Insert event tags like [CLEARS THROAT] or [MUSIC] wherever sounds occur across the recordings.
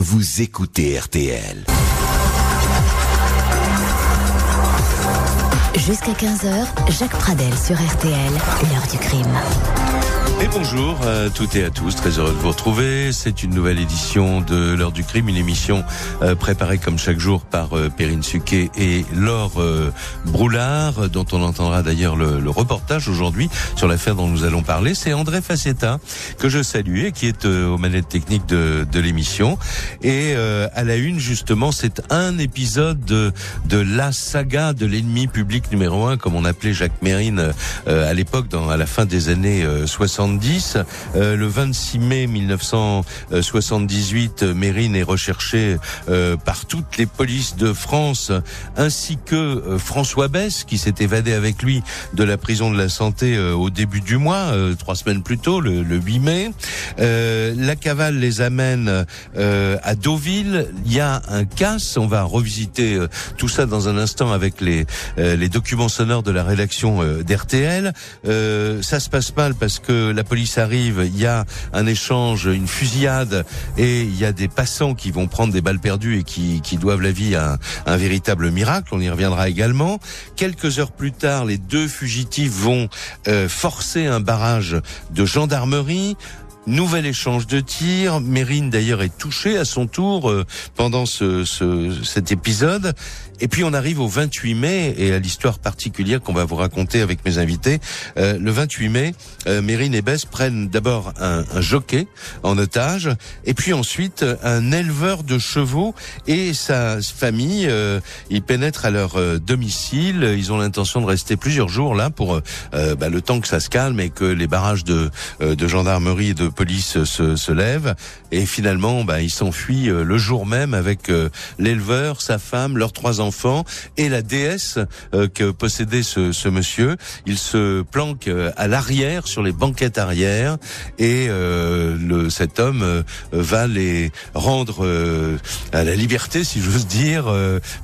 Vous écoutez RTL. Jusqu'à 15h, Jacques Pradel sur RTL, l'heure du crime. Et bonjour à toutes et à tous, très heureux de vous retrouver. C'est une nouvelle édition de l'heure du crime, une émission euh, préparée comme chaque jour par euh, Perrine Suquet et Laure euh, Broulard, dont on entendra d'ailleurs le, reportage aujourd'hui sur l'affaire dont nous allons parler. C'est André Facetta que je salue et qui est aux manettes techniques de, l'émission. Et à la une, justement, c'est un épisode de, de la saga de l'ennemi public numéro un, comme on appelait Jacques Mérine à l'époque, à la fin des années 60 euh, le 26 mai 1978, Mérine est recherché euh, par toutes les polices de France, ainsi que euh, François Bess, qui s'est évadé avec lui de la prison de la santé au début du mois, trois semaines plus tôt, le, 8 mai. la cavale les amène à Deauville. Il y a un casse. On va revisiter tout ça dans un instant avec les, les documents sonores de la rédaction d'RTL. ça se passe mal parce que la police arrive, il y a un échange, une fusillade, et il y a des passants qui vont prendre des balles perdues et qui, qui doivent la vie à un, véritable miracle. On y reviendra également. Quelques heures plus tard, les deux fugitifs vont euh, forcer un barrage de gendarmerie. Nouvel échange de tirs. Mérine d'ailleurs est touchée à son tour euh, pendant ce, ce, cet épisode. Et puis on arrive au 28 mai et à l'histoire particulière qu'on va vous raconter avec mes invités. Euh, le 28 mai, euh, Mérine et Bess prennent d'abord un, un, jockey en otage et puis ensuite un éleveur de chevaux et sa famille. Euh, ils pénètrent à leur euh, domicile. Ils ont l'intention de rester plusieurs jours là pour euh, bah, le temps que ça se calme et que les barrages de, de gendarmerie et de police se, lèvent. Et finalement, bah, ils s'enfuient le jour même avec l'éleveur, sa femme, leurs trois enfants et la déesse euh, que possédait ce, ce, monsieur. Il se planque euh, à l'arrière sur les banquettes arrière et euh, le, cet homme va les rendre à la liberté, si j'ose dire,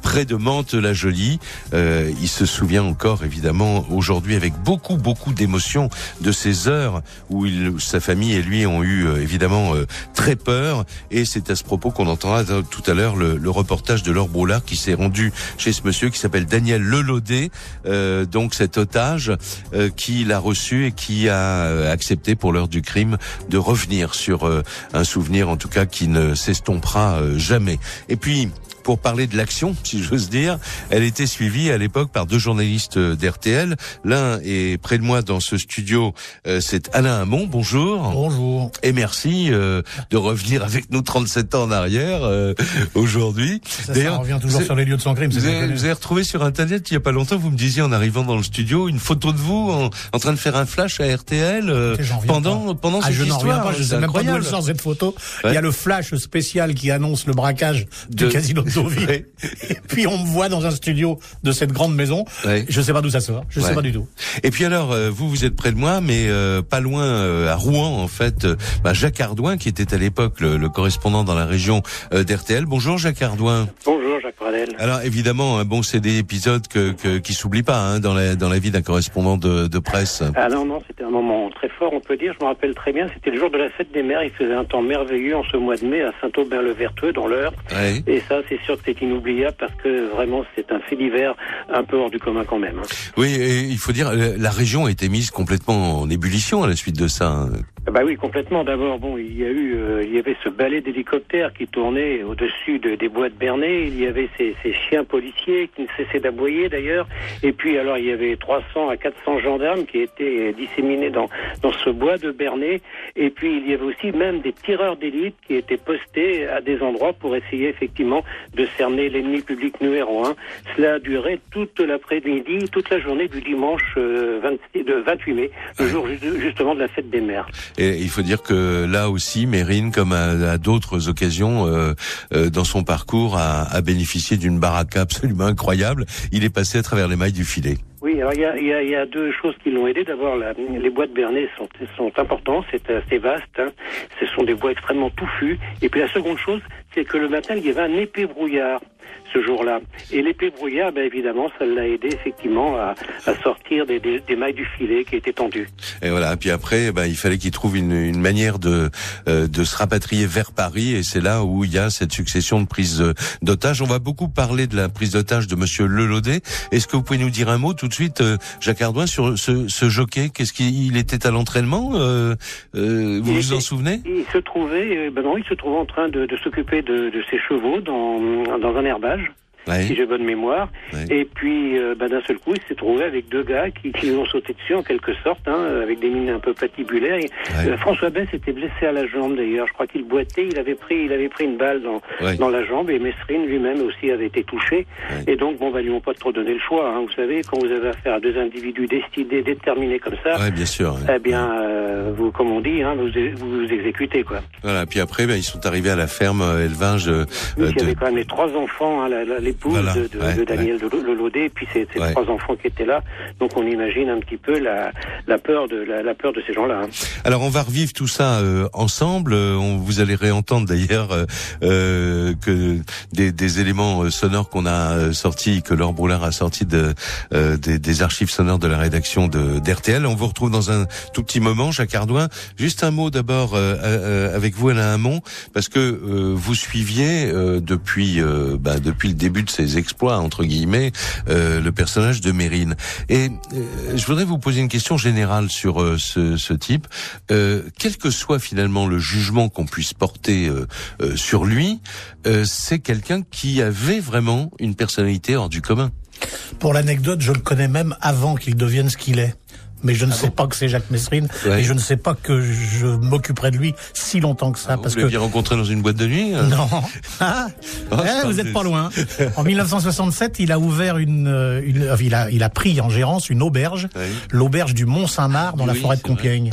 près de Mantes-la-Jolie. il se souvient encore, évidemment, aujourd'hui avec beaucoup, beaucoup d'émotion de ces heures où il, sa famille et lui ont eu, évidemment, très peur. Et c'est à ce propos qu'on entendra tout à l'heure le, reportage de Laure Broulard qui s'est rendu chez ce monsieur qui s'appelle Daniel Lelaudet, euh, donc cet otage euh, qui l'a reçu et qui a euh, accepté pour l'heure du crime de revenir sur euh, un souvenir en tout cas qui ne s'estompera jamais. Et puis pour parler de l'action, [LAUGHS] si j'ose dire. Elle était suivie à l'époque par deux journalistes d'RTL. L'un est près de moi dans ce studio, euh, c'est Alain Hamon. Bonjour. Bonjour. Et merci euh, de revenir avec nous 37 ans en arrière euh, aujourd'hui. D'ailleurs, on revient toujours sur les lieux de son crime. Vous avez, vous avez, retrouvé sur Internet il y a pas longtemps, vous me disiez en arrivant dans le studio une photo de vous en, en train de faire un flash à RTL pendant pendant ah, cette je histoire. Pas, je sais même pas d'où elle sort cette photo. Ouais. Il y a le flash spécial qui annonce le braquage de... du casino et puis on me voit dans un studio de cette grande maison. Ouais. Je sais pas d'où ça sort. Je ouais. sais pas du tout. Et puis alors, euh, vous, vous êtes près de moi, mais euh, pas loin euh, à Rouen, en fait. Bah, Jacques Ardouin, qui était à l'époque le, le, correspondant dans la région d'RTL. Bonjour, Jacques Ardouin. Bonjour, Jacques Pradel. Alors évidemment, bon, c'est des épisodes que, que qui s'oublient pas hein, dans la dans la vie d'un correspondant de, de, presse. Ah non, non, c'était un moment très fort, on peut dire. Je me rappelle très bien. C'était le jour de la fête des mères. Il faisait un temps merveilleux en ce mois de mai à Saint-Aubin-le-Verteux, dans l'heure. Ouais. Et ça, c'est sûr que c'est inoubliable parce que vraiment c'est un fait divers un peu hors du commun quand même. Oui, et il faut dire la région a été mise complètement en ébullition à la suite de ça. hein. Bah oui, complètement. D'abord, bon, il y a eu, euh, il y avait ce balai d'hélicoptères qui tournait au-dessus de, des bois de Bernay. Il y avait ces, ces chiens policiers qui ne cessaient d'aboyer d'ailleurs. Et puis, alors, il y avait 300 à 400 gendarmes qui étaient disséminés dans dans ce bois de Bernay. Et puis, il y avait aussi même des tireurs d'élite qui étaient postés à des endroits pour essayer effectivement de cerner l'ennemi public numéro un. Cela a duré toute l'après-midi, toute la journée du dimanche euh, 20, de 28 mai, le jour justement de la fête des mères. Et il faut dire que là aussi, Mérine, comme à, à d'autres occasions euh, euh, dans son parcours, a, a bénéficié d'une baraka absolument incroyable. Il est passé à travers les mailles du filet. Oui, alors il y a, deux choses qui l'ont aidé. D'abord, les bois de Bernay sont, sont importants, c'est assez vaste. Hein. Ce sont des bois extrêmement touffus. Et puis la seconde chose, c'est que le matin, il y avait un épais brouillard ce jour-là. Et l'épée brouillard, ben, évidemment, ça l'a aidé effectivement à, à sortir des, des, des, mailles du filet qui étaient tendues. Et voilà. Puis après, ben, il fallait qu'il trouve une, une, manière de euh, de se rapatrier vers Paris. Et c'est là où il y a cette succession de prises d'otages. On va beaucoup parler de la prise d'otage de Monsieur Lelaudet. Est-ce que vous pouvez nous dire un mot tout de suite, euh, Jacques Ardouin, sur ce, ce jockey? Qu'est-ce qu'il était à l'entraînement euh, euh Vous vous en souvenez? Il se trouvait, ben non, il se trouvait en train de, de s'occuper de, de ses chevaux dans dans un l'herbe si j'ai bonne mémoire. Et puis, euh, bah, d'un seul coup, il s'est trouvé avec deux gars qui, qui lui ont sauté dessus en quelque sorte, hein, avec des mines un peu patibulaires. Euh, François Bess était blessé à la jambe d'ailleurs. Je crois qu'il boitait, il avait pris, il avait pris une balle dans, dans la jambe et Mesrine lui-même aussi avait été touché. Et donc, bon, bah, ils lui ont pas trop donné le choix. Hein. Vous savez, quand vous avez affaire à deux individus destinés, déterminés comme ça, bien sûr, eh bien, euh, vous, comme on dit, hein, vous, vous, vous exécutez quoi. Voilà. Puis après, ben, ils sont arrivés à la ferme élevage. Euh, il y avait quand même les trois enfants, hein, la, les de, Daniel Lelaudet, et puis ces, trois enfants qui étaient là. Donc on imagine un petit peu la, la peur de la, peur de ces gens-là. Hein. Alors on va revivre tout ça euh, ensemble. Euh, on, vous allez réentendre d'ailleurs euh, que des, des, éléments sonores qu'on a sortis, que Laure Broulard a sortis de, des, des, archives sonores de la rédaction de d'RTL. On vous retrouve dans un tout petit moment, Jacques Ardouin. Juste un mot d'abord avec vous, Alain Hamon, parce que vous suiviez depuis bah, depuis le début de ces exploits entre guillemets euh, le personnage de Mérine. Et euh, je voudrais vous poser une question générale sur euh, ce, ce, type. quel que soit finalement le jugement qu'on puisse porter sur lui, c'est quelqu'un qui avait vraiment une personnalité hors du commun. Pour l'anecdote, je le connais même avant qu'il devienne ce qu'il est mais je ne ah sais pas que c'est Jacques Messrine et je ne sais pas que je m'occuperai de lui si longtemps que ça. Ah, parce vous l'avez rencontré dans une boîte de nuit hein Non. [LAUGHS] Ah, oh, eh, vous êtes pas loin. En 1967, il a ouvert une, euh, une euh, il a, il a pris en gérance une auberge, l'auberge du Mont Saint-Marc dans la forêt de Compiègne.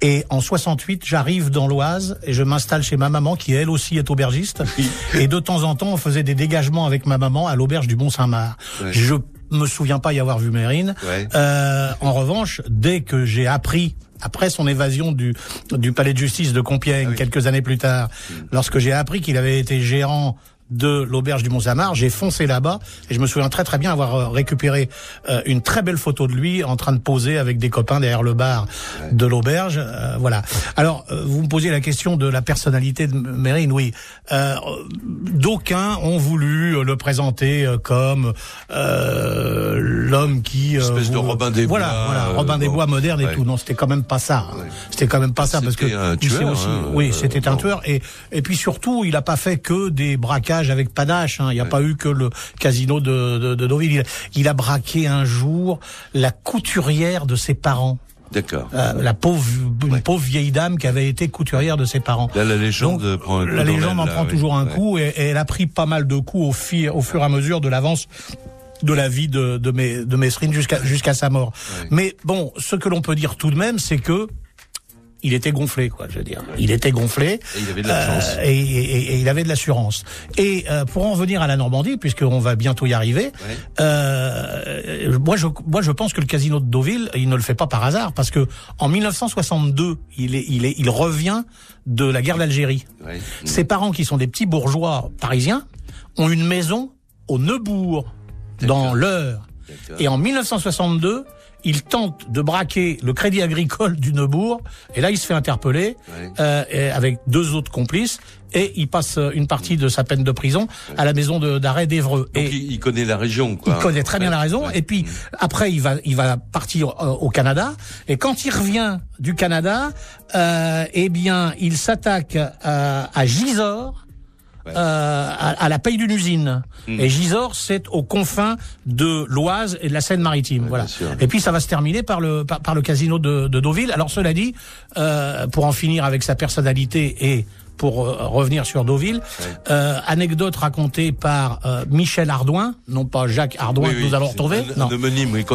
Et en 68, j'arrive dans l'Oise et je m'installe chez ma maman qui elle aussi est aubergiste. et de temps en temps, on faisait des dégagements avec ma maman à l'auberge du Mont Saint-Marc. Je me souviens pas y avoir vu Mérine. Euh, en revanche, dès que j'ai appris après son évasion du, du palais de justice de Compiègne ah quelques années plus tard, hmm. lorsque j'ai appris qu'il avait été gérant de l'auberge du Mont-Samar. J'ai foncé là-bas et je me souviens très très bien avoir euh, récupéré euh, une très belle photo de lui en train de poser avec des copains derrière le bar de l'auberge. Euh, voilà. Alors, vous me posiez la question de la personnalité de Mérine. Oui, d'aucuns ont voulu le présenter comme l'homme qui Une espèce de Robin des Bois. Voilà, voilà Robin des Bois moderne et tout. Non, c'était quand même pas ça. C'était quand même pas ça parce que un tueur, aussi, hein, oui, c'était un tueur et et puis surtout, il a pas fait que des braquages avec panache. Hein. Il n'y a pas eu que le casino de, de, de Deauville. Il, a braqué un jour la couturière de ses parents. D'accord. Euh, la pauvre, une pauvre vieille dame qui avait été couturière de ses parents. Là, la légende prend La légende en prend toujours un coup et, elle a pris pas mal de coups au, au fur et à mesure de l'avance de la vie de, de, de Mesrine jusqu'à jusqu'à sa mort. Mais bon, ce que l'on peut dire tout de même, c'est que il était gonflé, quoi, je veux dire. Il était gonflé. Et il avait de l'assurance. Euh, et, et, et, il avait de l'assurance. Et euh, pour en venir à la Normandie, puisqu'on va bientôt y arriver, euh, moi, je, moi, je pense que le casino de Deauville, il ne le fait pas par hasard, parce que en 1962, il est, il est, il revient de la guerre d'Algérie. Ses parents, qui sont des petits bourgeois parisiens, ont une maison au Neubourg, dans l'Eure. Et en 1962, il tente de braquer le crédit agricole du Neubourg, et là il se fait interpeller euh, avec deux autres complices, et il passe euh, une partie de sa peine de prison à la maison d'arrêt d'Evreux. Et il connaît la région, quoi. Il connaît très bien la région, et puis après il va il va partir euh, au Canada, et quand il revient du Canada, euh, eh bien il s'attaque à, à Euh, à, la paye d'une usine. Hmm. Et Gisors, c'est aux confins de l'Oise et de la Seine-Maritime. voilà. Et puis ça va se terminer par le par, le casino de, de, Deauville. Alors cela dit, euh, pour en finir avec sa personnalité et pour euh, revenir sur Deauville. Euh, anecdote racontée par euh, Michel Ardouin, non pas Jacques Ardouin que nous allons retrouver, non.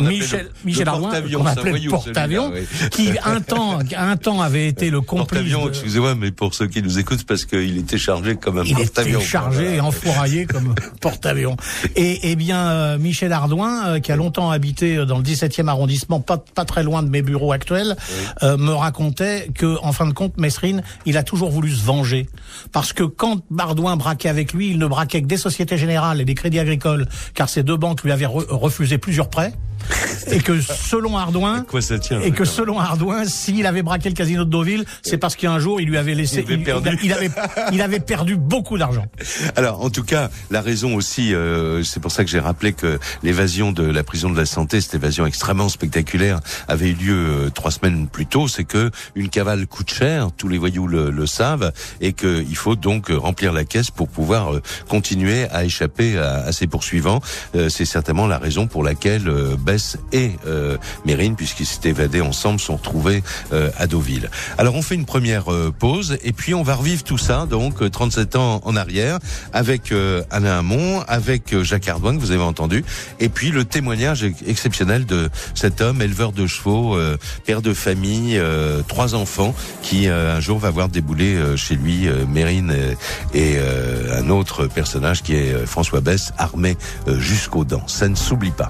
Michel, Michel Ardouin, qu'on appelait le porte-avions, qui un temps, un temps avait été le complice. Porte-avions, excusez-moi, mais pour ceux qui nous écoutent, parce qu'il était chargé comme un porte-avions. Il était chargé et enfouraillé comme [LAUGHS] porte-avions. Et, eh bien, Michel Ardouin, qui a longtemps habité dans le 17e arrondissement, pas, pas très loin de mes bureaux actuels, me racontait que, en fin de compte, Mesrine, il a toujours voulu se venger Parce que quand Bardouin braquait avec lui, il ne braquait que des sociétés générales et des crédits agricoles, car ces deux banques lui avaient refusé plusieurs prêts [LAUGHS] et que selon Ardouin, quoi ça tient, et que selon Ardouin, s'il avait braqué le casino de Deauville, c'est parce qu'un jour il lui avait laissé, il avait, perdu. Il, avait, il avait perdu beaucoup d'argent. [LAUGHS] Alors, en tout cas, la raison aussi, euh, c'est pour ça que j'ai rappelé que l'évasion de la prison de la santé, cette évasion extrêmement spectaculaire, avait eu lieu euh, trois semaines plus tôt. C'est que une cavale coûte cher, tous les voyous le, le savent, et qu'il faut donc remplir la caisse pour pouvoir euh, continuer à échapper à, à ses poursuivants. c'est certainement la raison pour laquelle Bess et euh, Mérine, puisqu'ils s'étaient évadés ensemble, sont retrouvés euh, à Deauville. Alors on fait une première euh, pause et puis on va revivre tout ça, donc 37 ans en arrière, avec Alain Hamon, avec Jacques Ardouin que vous avez entendu, et puis le témoignage exceptionnel de cet homme, éleveur de chevaux, père de famille, trois enfants, qui un jour va voir débouler chez lui Mérine et un autre personnage qui est François Bess, armé jusqu'aux dents. Ça ne s'oublie pas.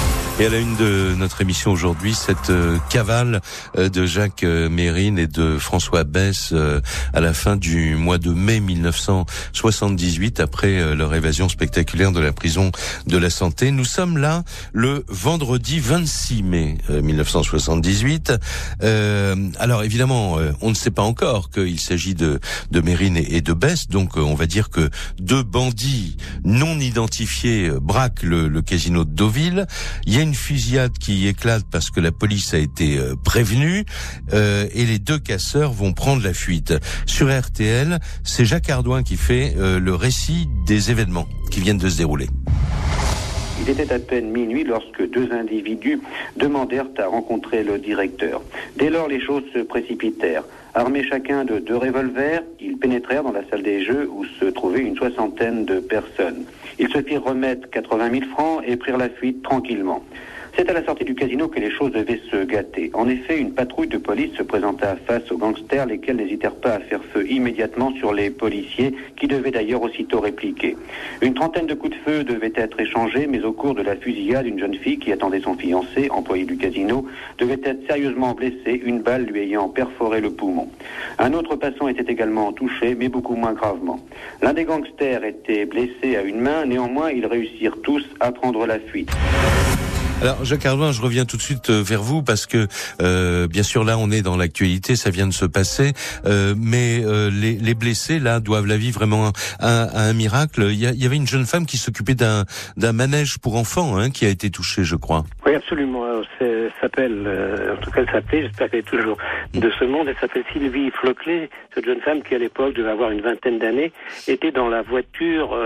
Et à la une de notre émission aujourd'hui, cette euh, cavale euh, de Jacques euh, Mérine et de François Bess à la fin du mois de mai 1978, après leur évasion spectaculaire de la prison de la santé. Nous sommes là le vendredi 26 mai 1978. alors évidemment, on ne sait pas encore qu'il s'agit de, de Mérine et de Bess, donc on va dire que deux bandits non identifiés braquent le, casino de Deauville. Il y a fusillade qui éclate parce que la police a été euh, prévenue euh, et les deux casseurs vont prendre la fuite. Sur RTL, c'est Jacques Ardouin qui fait euh, le récit des événements qui viennent de se dérouler. Il était à peine minuit lorsque deux individus demandèrent à rencontrer le directeur. Dès lors, les choses se précipitèrent. Armés chacun de deux revolvers, ils pénétrèrent dans la salle des jeux où se trouvaient une soixantaine de personnes. Ils se firent remettre 80 000 francs et prirent la fuite tranquillement. C'est à la sortie du casino que les choses devaient se gâter. En effet, une patrouille de police se présenta face aux gangsters, lesquels n'hésitèrent pas à faire feu immédiatement sur les policiers, qui devaient d'ailleurs aussitôt répliquer. Une trentaine de coups de feu devaient être échangés, mais au cours de la fusillade, une jeune fille qui attendait son fiancé, employé du casino, devait être sérieusement blessée, une balle lui ayant perforé le poumon. Un autre passant était également touché, mais beaucoup moins gravement. L'un des gangsters était blessé à une main, néanmoins ils réussirent tous à prendre la fuite. Alors Jacques Arloin, je reviens tout de suite euh, vers vous parce que euh, bien sûr là on est dans l'actualité, ça vient de se passer, euh, mais euh, les, les, blessés là doivent la vie vraiment à, un miracle. Il y, avait une jeune femme qui s'occupait d'un d'un manège pour enfants hein, qui a été touchée, je crois. Oui, absolument. Elle s'appelle, euh, en tout cas elle s'appelait, j'espère qu'elle est toujours de ce monde. Elle s'appelle Sylvie Floclet, cette jeune femme qui à l'époque devait avoir une vingtaine d'années, était dans la voiture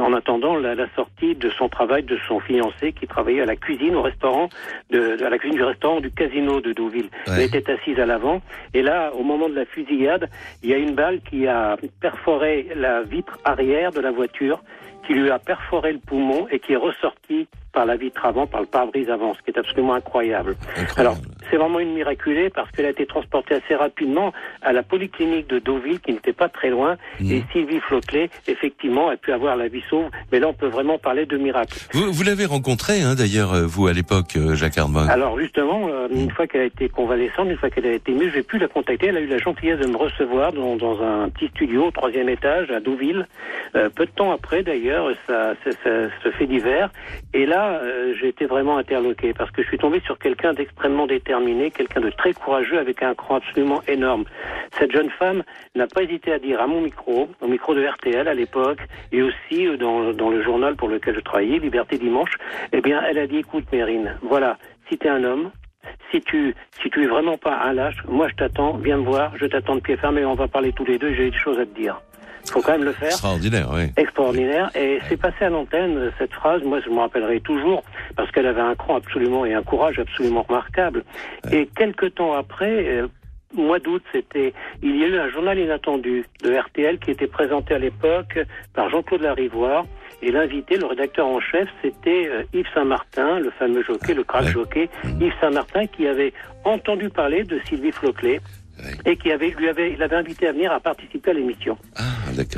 en attendant la sortie de son travail de son fiancé qui travaillait à la cuisine au restaurant, de, à la cuisine du restaurant du casino de Deauville. Elle était assise à l'avant. Et là, au moment de la fusillade, il y a une balle qui a perforé la vitre arrière de la voiture, qui lui a perforé le poumon et qui est ressorti par la vitre avant, par le pare-brise avant, ce qui est absolument incroyable. Alors, c'est vraiment une miraculée parce qu'elle a été transportée assez rapidement à la polyclinique de Deauville, qui n'était pas très loin, mmh. et Sylvie Floclet, effectivement, a pu avoir la vie sauve, mais là, on peut vraiment parler de miracle. Vous, vous l'avez rencontrée, hein, d'ailleurs, euh, vous, à l'époque, euh, Jacques Armand. Alors, justement, euh, une mmh. fois qu'elle a été convalescente, une fois qu'elle a été mieux, j'ai pu la contacter. Elle a eu la gentillesse de me recevoir dans, dans un petit studio au troisième étage à Deauville. peu de temps après, d'ailleurs, ça, ça, ça, se fait d'hiver. Et là, euh, j'ai été vraiment interloqué parce que je suis tombé sur quelqu'un d'extrêmement déterminé, quelqu'un de très courageux avec un cran absolument énorme. Cette jeune femme n'a pas hésité à dire à mon micro, au micro de RTL à l'époque, et aussi euh, dans, le journal pour lequel je travaillais, Liberté Dimanche, eh bien, elle a dit, écoute, Mérine, voilà, si tu es un homme, si tu si es vraiment pas un lâche, moi je t'attends, viens me voir, je t'attends de pied fermé, on va parler tous les deux, j'ai des choses à te dire. Il faut quand même le faire. Extraordinaire, oui. Extraordinaire. Et c'est passé à l'antenne, cette phrase, moi je me rappellerai toujours, parce qu'elle avait un cran absolument et un courage absolument remarquable. Et quelques temps après, euh, mois d'août, c'était, il y a eu un journal inattendu de RTL qui était présenté à l'époque par Jean-Claude Larivoire. Et l'invité, le rédacteur en chef, c'était euh, Yves Saint-Martin, le fameux jockey, le crack jockey, mmh. Yves Saint-Martin, qui avait entendu parler de Sylvie Floclet et qui avait, lui avait, il avait invité à venir à participer à l'émission. Ah,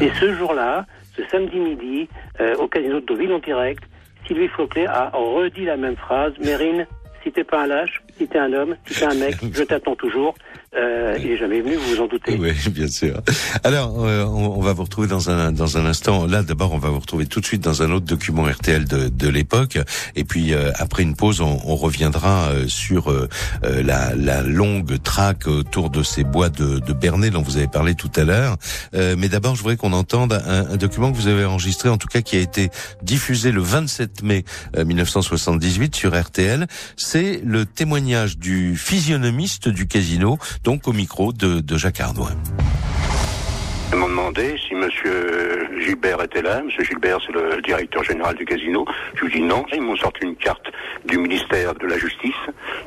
et ce jour-là, ce samedi midi, euh, au casino de Deauville en direct, Sylvie Floclet a redit la même phrase. Mérine, si t'es pas un lâche, si t'es un homme, si t'es un mec, [LAUGHS] je t'attends toujours. Euh, il est jamais venu, vous vous en doutez. Oui, [LAUGHS] bien sûr. Alors, euh, on, va vous retrouver dans un dans un instant. Là, d'abord, on va vous retrouver tout de suite dans un autre document RTL de, de l'époque. Et puis, euh, après une pause, on, on reviendra euh, sur euh, la, la, longue traque autour de ces bois de, de Bernay dont vous avez parlé tout à l'heure. mais d'abord, je voudrais qu'on entende un, un, document que vous avez enregistré, en tout cas qui a été diffusé le 27 mai 1978 sur RTL. C'est le témoignage du physionomiste du casino donc au micro de, de Jacques Ardoin. Ils m'ont demandé si Monsieur Gilbert était là. Monsieur Gilbert, c'est le directeur général du casino. Je lui dis non. Ils m'ont sorti une carte du ministère de la Justice,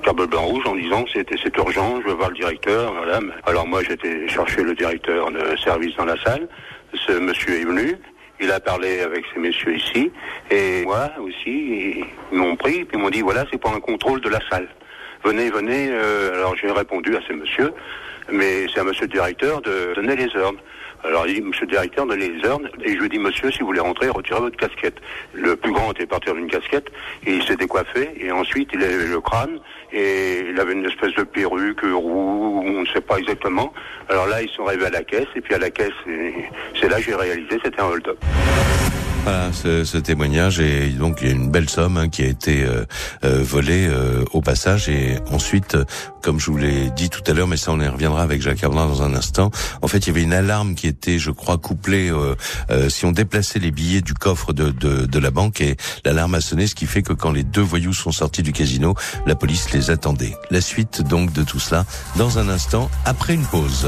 carte blanc rouge, en disant c'était c'est urgent, je veux voir le directeur. Voilà. Alors moi, j'étais chercher le directeur de service dans la salle. Ce monsieur est venu. Il a parlé avec ces messieurs ici. Et moi aussi, ils m'ont pris, puis ils m'ont dit voilà, c'est pour un contrôle de la salle venez, venez. Euh, alors j'ai répondu à ce monsieur, mais c'est à monsieur le directeur de donner les ordres. Alors il dit, monsieur le directeur, donnez les ordres. Et je lui dis, monsieur, si vous voulez rentrer, retirez votre casquette. Le plus grand était parti d'une casquette, et il s'est décoiffé, et ensuite il avait le crâne, et il avait une espèce de perruque roux, on ne sait pas exactement. Alors là, ils sont arrivés à la caisse, et puis à la caisse, c'est là que j'ai réalisé, c'était un hold-up. Voilà ce, ce, témoignage et donc il y a une belle somme hein, qui a été euh, euh, volée euh, au passage et ensuite, comme je vous l'ai dit tout à l'heure, mais ça on y reviendra avec Jacques Arnaud dans un instant. En fait, il y avait une alarme qui était, je crois, couplée si on déplaçait les billets du coffre de, de, de la banque et l'alarme a sonné, ce qui fait que quand les deux voyous sont sortis du casino, la police les attendait. La suite donc de tout cela dans un instant après une pause.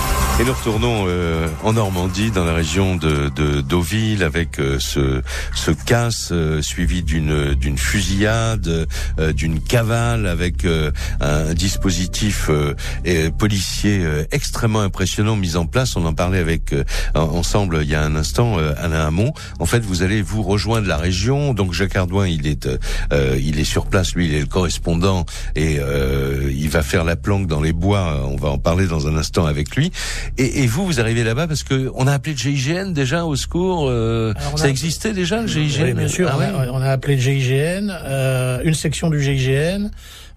Et nous retournons euh, en Normandie, dans la région de, de Deauville, avec euh, ce, ce casse euh, suivi d'une d'une fusillade, d'une cavale, avec un dispositif policier extrêmement impressionnant mis en place. On en parlait avec ensemble il y a un instant, Alain Hamon. En fait, vous allez vous rejoindre la région. Donc Jacques Ardouin, il est il est sur place, lui, il est le correspondant et il va faire la planque dans les bois. On va en parler dans un instant avec lui. Et, et, vous, vous arrivez là-bas parce que on a appelé le GIGN déjà au secours. Euh, ça existait déjà le GIGN Oui, bien sûr. Ah on, a, appelé le GIGN, euh, une section du GIGN.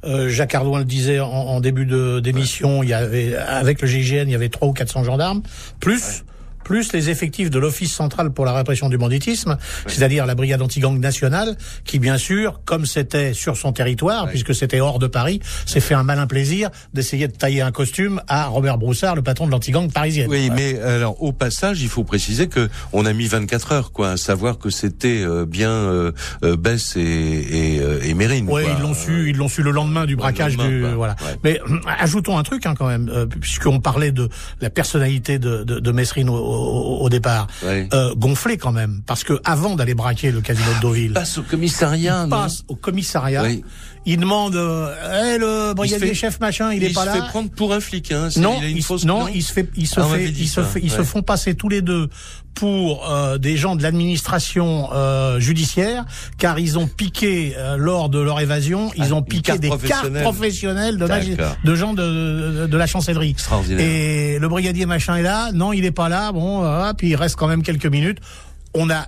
Euh, Jacques Ardouin le disait en, en début d'émission, il y avait avec le GIGN, il y avait trois ou 400 gendarmes, plus plus les effectifs de l'Office central pour la répression du banditisme, c'est-à-dire la brigade anti-gang nationale, qui bien sûr, comme c'était sur son territoire, puisque c'était hors de Paris, s'est fait un malin plaisir d'essayer de tailler un costume à Robert Broussard, le patron de l'anti-gang parisienne. Oui, mais alors au passage, il faut préciser que on a mis 24 heures, quoi, à savoir que c'était euh, bien euh, euh, Bess et, et, euh, et Mérine. Oui, ils l'ont su, ils l'ont su le lendemain du braquage du, voilà. Mais [CLEARS THROAT] ajoutons un truc hein, quand même, puisqu'on parlait de la personnalité de, de, de Messrine au, au, départ, euh, gonflé quand même, parce que avant d'aller braquer le casino de Deauville, il passe au commissariat, il passe au commissariat. Il demande, euh, le brigadier chef machin, il, est pas là. Il se fait prendre pour un flic, hein. Non, il, non, il se fait, il se ah, fait, il se fait, ils se font passer tous les deux pour euh, des gens de l'administration euh, judiciaire, car ils ont piqué euh, lors de leur évasion, ils ah, ont piqué des cartes professionnelles de, de gens de, de, la chancellerie. Et le brigadier machin est là, non, il est pas là, bon, puis il reste quand même quelques minutes. On a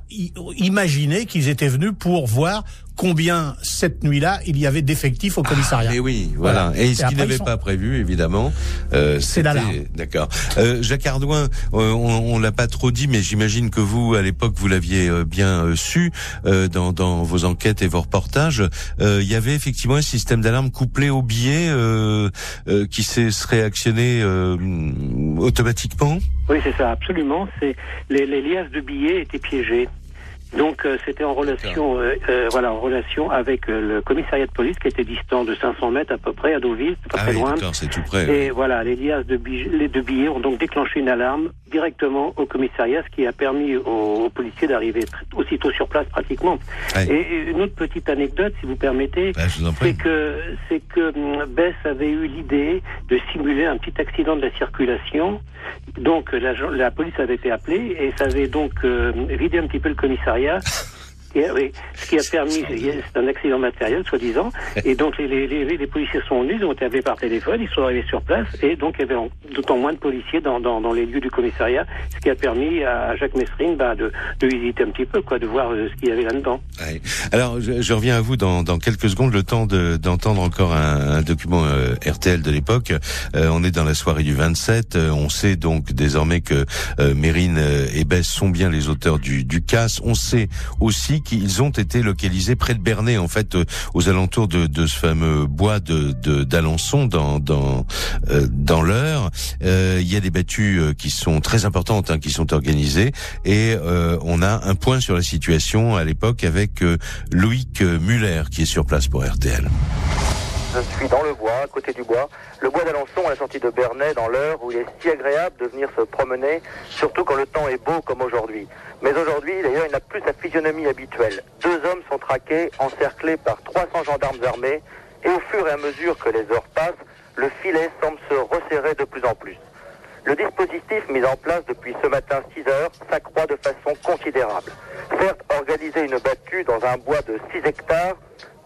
imaginé qu'ils étaient venus pour voir combien cette nuit-là il y avait d'effectifs au commissariat. Ah, oui, voilà. Et, ce qu'ils n'avaient pas prévu, évidemment, euh, c'est l'alarme. D'accord. Euh, Jacques Ardouin, euh, on, on l'a pas trop dit, mais j'imagine que vous, à l'époque, vous l'aviez euh, bien euh, su dans, dans, vos enquêtes et vos reportages. il y avait effectivement un système d'alarme couplé au billet qui serait actionné automatiquement? Oui, c'est ça, absolument. C'est les, les liasses de billets étaient piégées. Donc euh, c'était en relation, euh, euh, voilà, en relation avec le commissariat de police qui était distant de 500 mètres à peu près à Deauville, pas ah très loin. c'est tout près. Et voilà, les liasses de, billets, de billets ont donc déclenché une alarme directement au commissariat, ce qui a permis aux, policiers d'arriver aussitôt sur place pratiquement. Et une autre petite anecdote, si vous permettez, bah, c'est que c'est que hum, Bess avait eu l'idée de simuler un petit accident de la circulation. Donc la, la police avait été appelée et ça avait donc vidé un petit peu le commissariat area. [LAUGHS] oui, ce qui a permis, c'est un accident matériel, soi-disant, [LAUGHS] et donc les, les, les, les, policiers sont venus, ils ont été appelés par téléphone, ils sont arrivés sur place, et donc il y avait d'autant moins de policiers dans, dans, dans, les lieux du commissariat, ce qui a permis à Jacques Messrine bah, de, de visiter un petit peu, quoi, de voir euh, ce qu'il y avait là-dedans. Alors, je, je, reviens à vous dans, dans quelques secondes, le temps d'entendre encore un, un document euh, RTL de l'époque. Euh, on est dans la soirée du 27, on sait donc désormais que Mérine et Bess sont bien les auteurs du, du casse. On sait aussi qu'ils ont été localisés près de Bernay, en fait, aux alentours de, de ce fameux bois de d'Alençon dans dans dans l'heure. Il y a des battues qui sont très importantes, hein, qui sont organisées, et on a un point sur la situation à l'époque avec Loïc Muller qui est sur place pour RTL. Je suis dans le bois, à côté du bois. Le bois d'Alençon à la sortie de Bernay, dans l'heure où il est si agréable de venir se promener, surtout quand le temps est beau comme aujourd'hui. Mais aujourd'hui, d'ailleurs, il n'a plus sa physionomie habituelle. Deux hommes sont traqués, encerclés par 300 gendarmes armés, et au fur et à mesure que les heures passent, le filet semble se resserrer de plus en plus. Le dispositif mis en place depuis ce matin 6 heures s'accroît de façon considérable. Certes, organiser une battue dans un bois de 6 hectares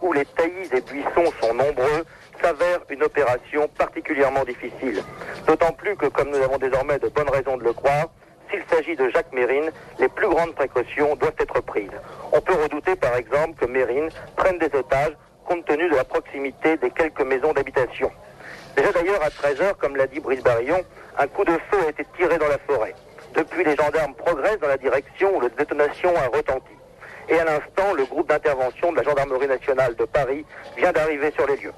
où les taillis et buissons sont nombreux s'avère une opération particulièrement difficile. D'autant plus que, comme nous avons désormais de bonnes raisons de le croire, s'il s'agit de Jacques Mérine, les plus grandes précautions doivent être prises. On peut redouter par exemple que Mérine prenne des otages compte tenu de la proximité des quelques maisons d'habitation. Déjà d'ailleurs à 13h, comme l'a dit Brice Barillon, un coup de feu a été tiré dans la forêt. Depuis, les gendarmes progressent dans la direction où la détonation a retenti. Et à l'instant, le groupe d'intervention de la Gendarmerie nationale de Paris vient d'arriver sur les lieux.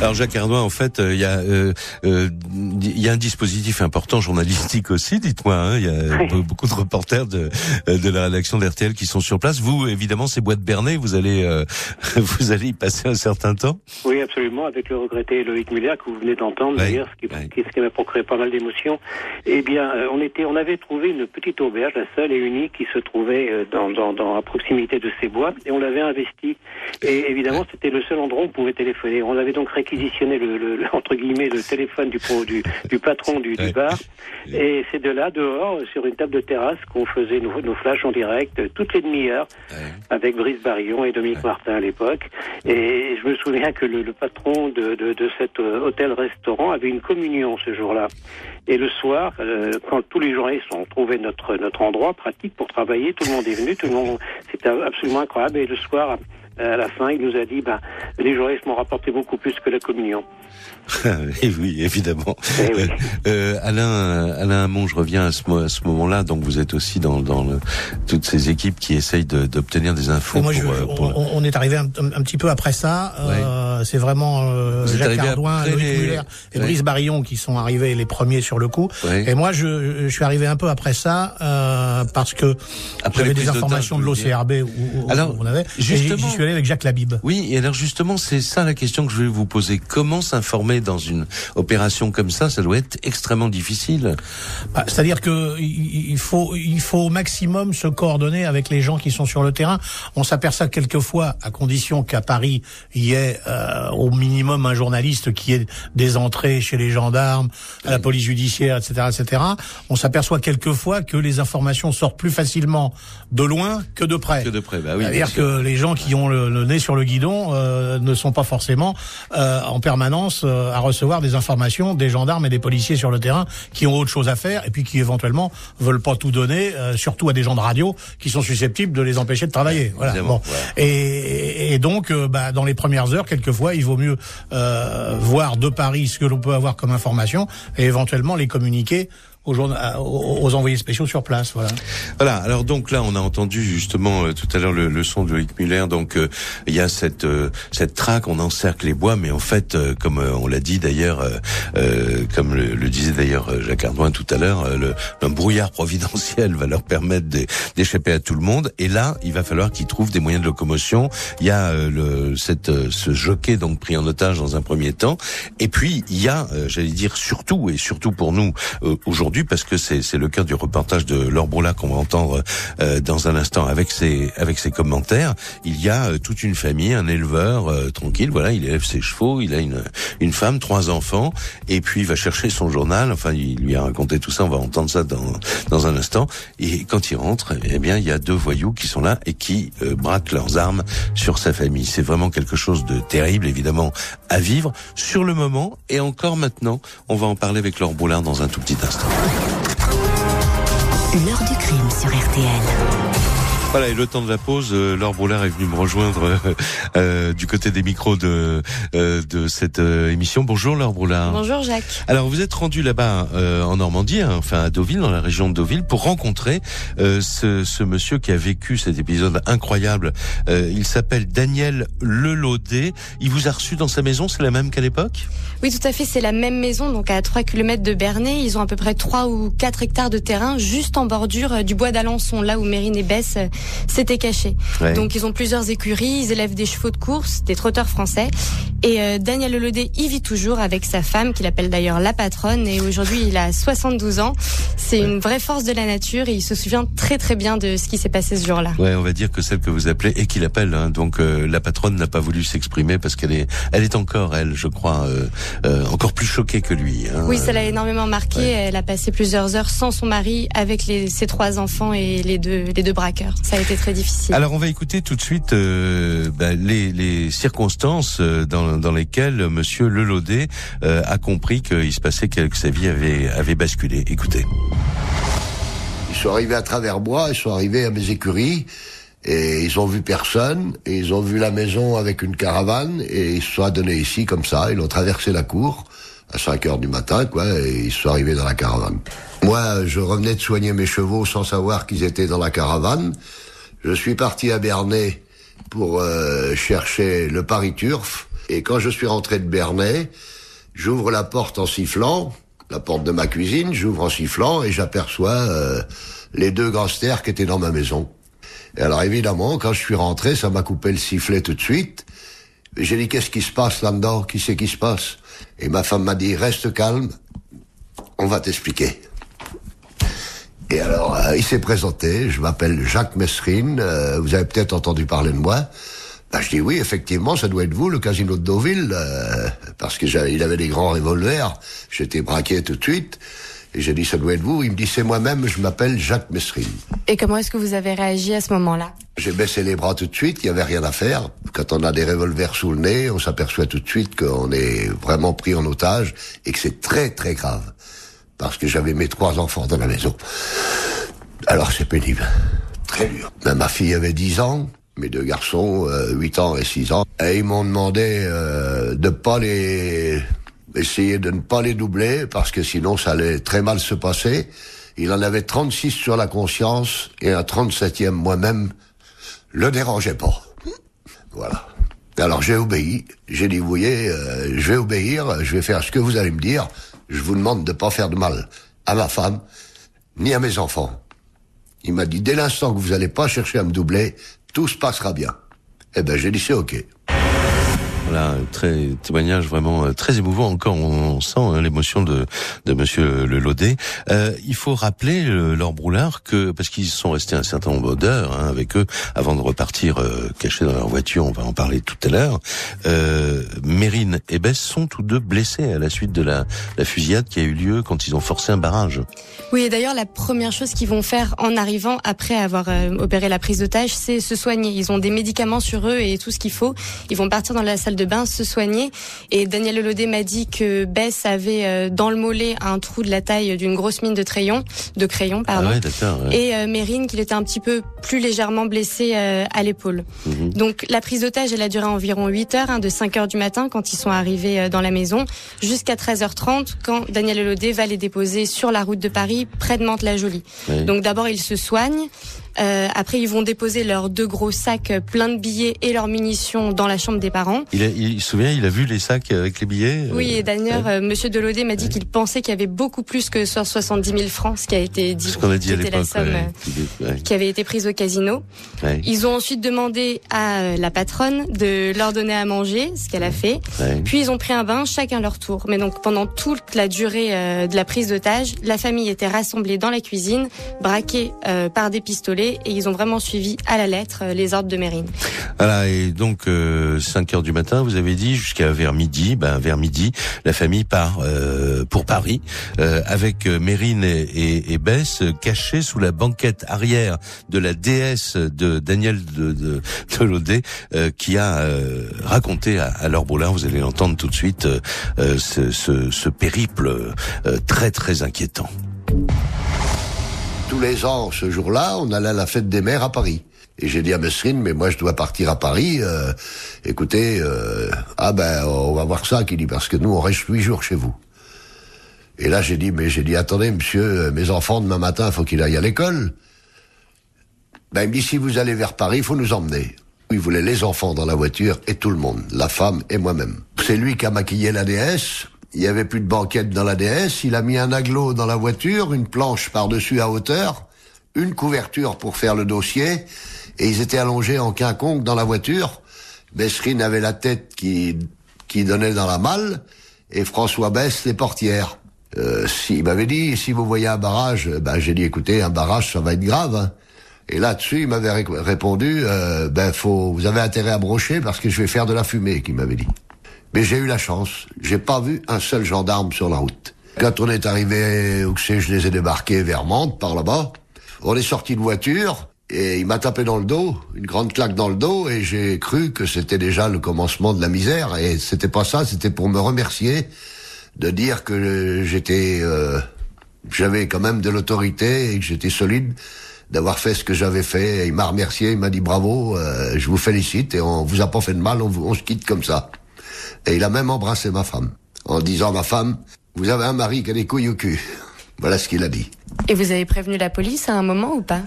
Alors Jacques Ardouin, en fait, euh, il y a euh, euh, il y a un dispositif important journalistique aussi. Dites-moi, hein, il y a beaucoup de reporters de de la rédaction d'RTL qui sont sur place. Vous, évidemment, c'est Bois de Bernay. Vous allez [LAUGHS] vous allez y passer un certain temps. Oui, absolument, avec le regretté Loïc Muller que vous venez d'entendre d'ailleurs, ce qui, m'a procuré pas mal d'émotions. Eh bien, on était, on avait trouvé une petite auberge, la seule et unique, qui se trouvait dans, dans, dans à proximité de ces bois, et on l'avait investi. Et évidemment, c'était le seul endroit où on pouvait téléphoner. On avait donc réquisitionné le, le, entre guillemets le téléphone du, du, du patron du, du bar. Et c'est de là, dehors, sur une table de terrasse, qu'on faisait nos, nos flashs en direct toutes les demi-heures avec Brice Barillon et Dominique Martin à l'époque. Et je me souviens que le, patron de, de, de cet euh, hôtel-restaurant avait une communion ce jour-là. Et le soir, euh, quand tous les journalistes ont trouvé notre notre endroit pratique pour travailler, tout le monde est venu, tout le monde, c'était absolument incroyable. Et le soir, à la fin, il nous a dit, bah, les journalistes m'ont rapporté beaucoup plus que la communion. [LAUGHS] et oui, évidemment. Eh euh, [LAUGHS] euh, Alain, Alain Hamon, je reviens à ce, à ce moment-là. Donc, vous êtes aussi dans, dans le, toutes ces équipes qui essayent d'obtenir des infos. Moi, euh, On, est arrivé un, petit peu après ça. Euh, c'est vraiment euh, Jacques Ardouin, Loïc Muller et Brice Barillon qui sont arrivés les premiers sur le coup. Et moi, je, je, suis arrivé un peu après ça parce que j'avais des informations de l'OCRB où, alors, on avait. Justement, j'y avec Jacques Labib. Oui, et alors justement, c'est ça la question que je vais vous poser. Comment s'informer dans une opération comme ça, ça doit être extrêmement difficile. Bah, C'est-à-dire que il faut, il faut au maximum se coordonner avec les gens qui sont sur le terrain. On s'aperçoit quelquefois, à condition qu'à Paris il y ait euh, au minimum un journaliste qui ait des entrées chez les gendarmes, à la police judiciaire, etc., etc. On s'aperçoit quelquefois que les informations sortent plus facilement de loin que de près. Que de près, bah oui. C'est-à-dire que les gens qui ont le, nez sur le guidon euh, ne sont pas forcément euh, en permanence euh, à recevoir des informations des gendarmes et des policiers sur le terrain qui ont autre chose à faire et puis qui éventuellement veulent pas tout donner, euh, surtout à des gens de radio qui sont susceptibles de les empêcher de travailler. Voilà. Bon. Et, et, donc, euh, bah, dans les premières heures, quelquefois, il vaut mieux voir de Paris ce que l'on peut avoir comme information et éventuellement les communiquer aux, aux, envoyés spéciaux sur place. Voilà. Voilà. Alors donc là, on a entendu justement euh, tout à l'heure le, le, son de Loïc Muller. Donc euh, il y a cette euh, cette traque, on encercle les bois, mais en fait, comme on l'a dit d'ailleurs, comme le, disait d'ailleurs Jacques Ardouin tout à l'heure, un brouillard [LAUGHS] providentiel va leur permettre d'échapper à tout le monde. Et là, il va falloir qu'ils trouvent des moyens de locomotion. Il y a le cette ce jockey donc pris en otage dans un premier temps, et puis il y a, j'allais dire surtout et surtout pour nous aujourd'hui parce que c'est le cœur du reportage de Laure Broula qu'on va entendre euh, dans un instant avec ses avec ses commentaires. Il y a toute une famille, un éleveur tranquille, voilà, il élève ses chevaux, il a une une femme, trois enfants, et puis il va chercher son journal. Enfin, il lui a raconté tout ça. On va entendre ça dans dans un instant. Et quand il rentre, eh bien, il y a deux voyous qui sont là et qui braquent leurs armes sur sa famille. C'est vraiment quelque chose de terrible, évidemment, à vivre sur le moment et encore maintenant. On va en parler avec Laure Boulard dans un tout petit instant. L'heure du crime sur RTL. Voilà, et le temps de la pause, euh, Laure Broulard est venue me rejoindre euh, euh, du côté des micros de de cette émission. Bonjour Laure Broulard. Bonjour Jacques. Alors vous êtes rendu là-bas en Normandie, hein, enfin à Deauville, dans la région de Deauville, pour rencontrer ce, ce, monsieur qui a vécu cet épisode incroyable. il s'appelle Daniel Lelaudet. Il vous a reçu dans sa maison, c'est la même qu'à l'époque? Oui, tout à fait, c'est la même maison, donc à 3 km de Bernay. Ils ont à peu près 3 ou 4 hectares de terrain, juste en bordure du bois d'Alençon, là où Mérine et Besse c'était caché. Donc ils ont plusieurs écuries, ils élèvent des chevaux de course, des trotteurs français. Et euh, Daniel Lelodé y vit toujours avec sa femme, qu'il appelle d'ailleurs la patronne. Et aujourd'hui, il a 72 ans. C'est une vraie force de la nature et il se souvient très très bien de ce qui s'est passé ce jour-là. Ouais, on va dire que celle que vous appelez et qu'il appelle. Hein, donc euh, la patronne n'a pas voulu s'exprimer parce qu'elle est, elle est encore, elle, je crois, euh, encore plus choquée que lui. Hein. Oui, ça l'a énormément marqué. Elle a passé plusieurs heures sans son mari, avec les, ses trois enfants et les deux, les deux braqueurs. Ça a été très difficile. Alors on va écouter tout de suite euh, bah, les, les, circonstances euh, dans, dans lesquelles Monsieur Lelaudet euh, a compris qu'il se passait que, sa vie avait, avait basculé. Écoutez. Ils sont arrivés à travers moi, ils sont arrivés à mes écuries. Et ils ont vu personne, et ils ont vu la maison avec une caravane, et ils se sont adonnés ici comme ça, ils ont traversé la cour à 5 heures du matin, quoi, et ils sont arrivés dans la caravane. Moi, je revenais de soigner mes chevaux sans savoir qu'ils étaient dans la caravane. Je suis parti à Bernay pour euh, chercher le Paris Turf. Et quand je suis rentré de Bernay, j'ouvre la porte en sifflant, la porte de ma cuisine, j'ouvre en sifflant et j'aperçois euh, les deux gangsters qui étaient dans ma maison. Et alors évidemment, quand je suis rentré, ça m'a coupé le sifflet tout de suite. J'ai dit qu'est-ce qui se passe là-dedans? Qui c'est qui se passe? Et ma femme m'a dit reste calme, on va t'expliquer. Et alors, euh, il s'est présenté, je m'appelle Jacques Messrine, euh, vous avez peut-être entendu parler de moi. Ben, je dis oui, effectivement, ça doit être vous, le casino de Deauville, euh, parce que il avait des grands revolvers, j'étais braqué tout de suite. Et j'ai dit, ça doit être vous. Il me dit, c'est moi-même, je m'appelle Jacques Messrine. Et comment est-ce que vous avez réagi à ce moment-là? J'ai baissé les bras tout de suite, il n'y avait rien à faire. Quand on a des revolvers sous le nez, on s'aperçoit tout de suite qu'on est vraiment pris en otage et que c'est très très grave parce que j'avais mes trois enfants dans la maison. Alors c'est pénible, très dur. Ben, ma fille avait 10 ans, mes deux garçons, euh, 8 ans et 6 ans, et ils m'ont demandé euh, de pas les essayer de ne pas les doubler parce que sinon ça allait très mal se passer. Il en avait 36 sur la conscience et un 37e moi-même le dérangeait pas. Voilà. Alors j'ai obéi. J'ai dit, vous voyez, euh, je vais obéir, je vais faire ce que vous allez me dire je vous demande de pas faire de mal à ma femme, ni à mes enfants. Il m'a dit, dès l'instant que vous n'allez pas chercher à me doubler, tout se passera bien. Eh ben, j'ai dit, c'est ok. Voilà, très témoignage vraiment euh, très émouvant. Encore, on, sent hein, l'émotion de de Monsieur Le Euh, il faut rappeler euh, Laure Broulard que parce qu'ils sont restés un certain nombre d'heures hein, avec eux avant de repartir euh, cachés dans leur voiture. On va en parler tout à l'heure. Euh, Mérine et Bess sont tous deux blessés à la suite de la, la fusillade qui a eu lieu quand ils ont forcé un barrage. Oui, et d'ailleurs, la première chose qu'ils vont faire en arrivant après avoir opéré la prise d'otage, c'est se soigner. Ils ont des médicaments sur eux et tout ce qu'il faut. Ils vont partir dans la salle de bain, se soigner. Et Daniel Lelodé m'a dit que Bess avait euh, dans le mollet un trou de la taille d'une grosse mine de crayon, de crayon pardon. Ah Et euh, Mérine qu'il était un petit peu plus légèrement blessé euh, à l'épaule. Mhm. Donc la prise d'otage, elle a duré environ 8 heures, hein, de 5 heures du matin quand ils sont arrivés dans la maison, jusqu'à 13h30 quand Daniel Lelodé va les déposer sur la route de Paris, près de Mantes-la-Jolie. Donc d'abord il se soigne. Euh, après, ils vont déposer leurs deux gros sacs pleins de billets et leurs munitions dans la chambre des parents. Il, il, se souvient, il a vu les sacs avec les billets. Oui, et d'ailleurs, ouais. Monsieur Delaudet m'a dit qu'il pensait qu'il y avait beaucoup plus que 70 000 francs, ce qui a été dit. Ce qu'on a dit à l'époque. Qui avait été prise au casino. Ils ont ensuite demandé à la patronne de leur donner à manger, ce qu'elle a fait. Puis ils ont pris un bain, chacun leur tour. Mais donc pendant toute la durée euh, de la prise d'otage, la famille était rassemblée dans la cuisine, braquée euh, par des pistolets, et ils ont vraiment suivi à la lettre euh, les ordres de Mérine. Voilà, et donc 5 heures du matin, vous avez dit jusqu'à vers midi, ben vers midi, la famille part pour Paris avec Mérine et, et, et, Bess cachés sous la banquette arrière de la déesse de Daniel de, de, de Laudet, qui a raconté à, à Laure Brolin, vous allez l'entendre tout de suite, ce, ce, ce, périple très très inquiétant. Tous les ans, ce jour-là, on allait à la fête des mères à Paris. Et j'ai dit à Mesrine, mais moi je dois partir à Paris. Euh, écoutez, euh, ah ben on va voir ça, qui dit parce que nous on reste huit jours chez vous. Et là j'ai dit, mais j'ai dit attendez monsieur, mes enfants demain matin faut qu'ils aillent à l'école. Ben il me dit si vous allez vers Paris, il faut nous emmener. Il voulait les enfants dans la voiture et tout le monde, la femme et moi-même. C'est lui qui a maquillé la déesse. Il y avait plus de banquette dans la DS. Il a mis un aglo dans la voiture, une planche par-dessus à hauteur, une couverture pour faire le dossier, et ils étaient allongés en quinconque dans la voiture. Bessrine avait la tête qui, qui donnait dans la malle, et François Bess les portières. Euh, si, il m'avait dit, si vous voyez un barrage, ben j'ai dit, écoutez, un barrage, ça va être grave. Hein. Et là-dessus, il m'avait répondu, euh, ben faut, vous avez intérêt à brocher parce que je vais faire de la fumée, qu'il m'avait dit. Mais j'ai eu la chance. J'ai pas vu un seul gendarme sur la route. Quand on est arrivé où que je les ai débarqués vers Mantes, par là-bas. On est sorti de voiture et il m'a tapé dans le dos, une grande claque dans le dos et j'ai cru que c'était déjà le commencement de la misère et c'était pas ça, c'était pour me remercier de dire que j'étais, euh, j'avais quand même de l'autorité et que j'étais solide d'avoir fait ce que j'avais fait. Et il m'a remercié, il m'a dit bravo, euh, je vous félicite et on vous a pas fait de mal, on, on se quitte comme ça. Et il a même embrassé ma femme, en disant ma femme, vous avez un mari qui a des couilles au cul. [LAUGHS] Voilà ce qu'il a dit. Et vous avez prévenu la police à un moment ou pas?